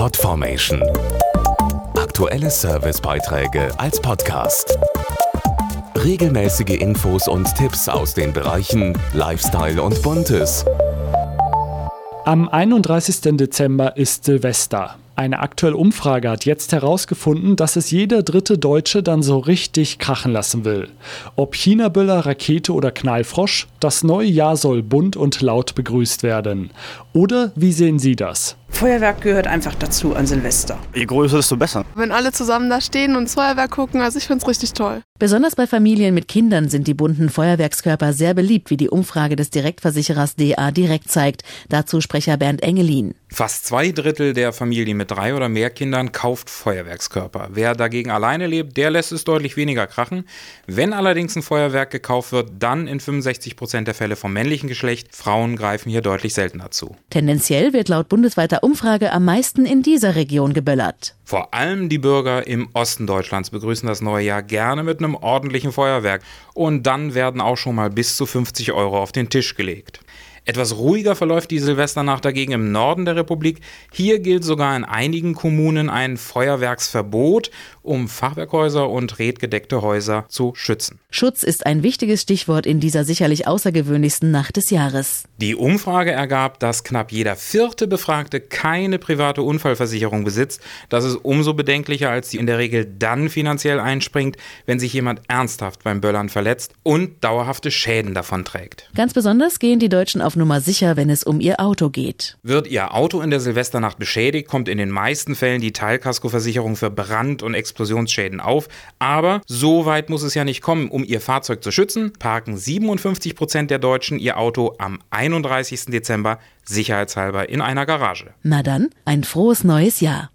Podformation. Aktuelle Servicebeiträge als Podcast. Regelmäßige Infos und Tipps aus den Bereichen Lifestyle und Buntes. Am 31. Dezember ist Silvester. Eine aktuelle Umfrage hat jetzt herausgefunden, dass es jeder dritte Deutsche dann so richtig krachen lassen will. Ob China-Böller, Rakete oder Knallfrosch, das neue Jahr soll bunt und laut begrüßt werden. Oder wie sehen Sie das? Feuerwerk gehört einfach dazu an Silvester. Je größer, desto besser. Wenn alle zusammen da stehen und Feuerwerk gucken, also ich finde es richtig toll. Besonders bei Familien mit Kindern sind die bunten Feuerwerkskörper sehr beliebt, wie die Umfrage des Direktversicherers DA Direkt zeigt. Dazu Sprecher Bernd Engelin. Fast zwei Drittel der Familien mit drei oder mehr Kindern kauft Feuerwerkskörper. Wer dagegen alleine lebt, der lässt es deutlich weniger krachen. Wenn allerdings ein Feuerwerk gekauft wird, dann in 65 Prozent der Fälle vom männlichen Geschlecht. Frauen greifen hier deutlich seltener zu. Tendenziell wird laut bundesweiter Umfrage am meisten in dieser Region geböllert. Vor allem die Bürger im Osten Deutschlands begrüßen das neue Jahr gerne mit einem ordentlichen Feuerwerk. Und dann werden auch schon mal bis zu 50 Euro auf den Tisch gelegt. Etwas ruhiger verläuft die Silvesternacht dagegen im Norden der Republik. Hier gilt sogar in einigen Kommunen ein Feuerwerksverbot, um Fachwerkhäuser und redgedeckte Häuser zu schützen. Schutz ist ein wichtiges Stichwort in dieser sicherlich außergewöhnlichsten Nacht des Jahres. Die Umfrage ergab, dass knapp jeder vierte Befragte keine private Unfallversicherung besitzt. Das ist umso bedenklicher, als sie in der Regel dann finanziell einspringt, wenn sich jemand ernsthaft beim Böllern verletzt und dauerhafte Schäden davon trägt. Ganz besonders gehen die Deutschen auf Nummer sicher, wenn es um ihr Auto geht. Wird Ihr Auto in der Silvesternacht beschädigt, kommt in den meisten Fällen die Teilkaskoversicherung für Brand- und Explosionsschäden auf. Aber so weit muss es ja nicht kommen. Um Ihr Fahrzeug zu schützen, parken 57 Prozent der Deutschen ihr Auto am 31. Dezember sicherheitshalber in einer Garage. Na dann, ein frohes neues Jahr.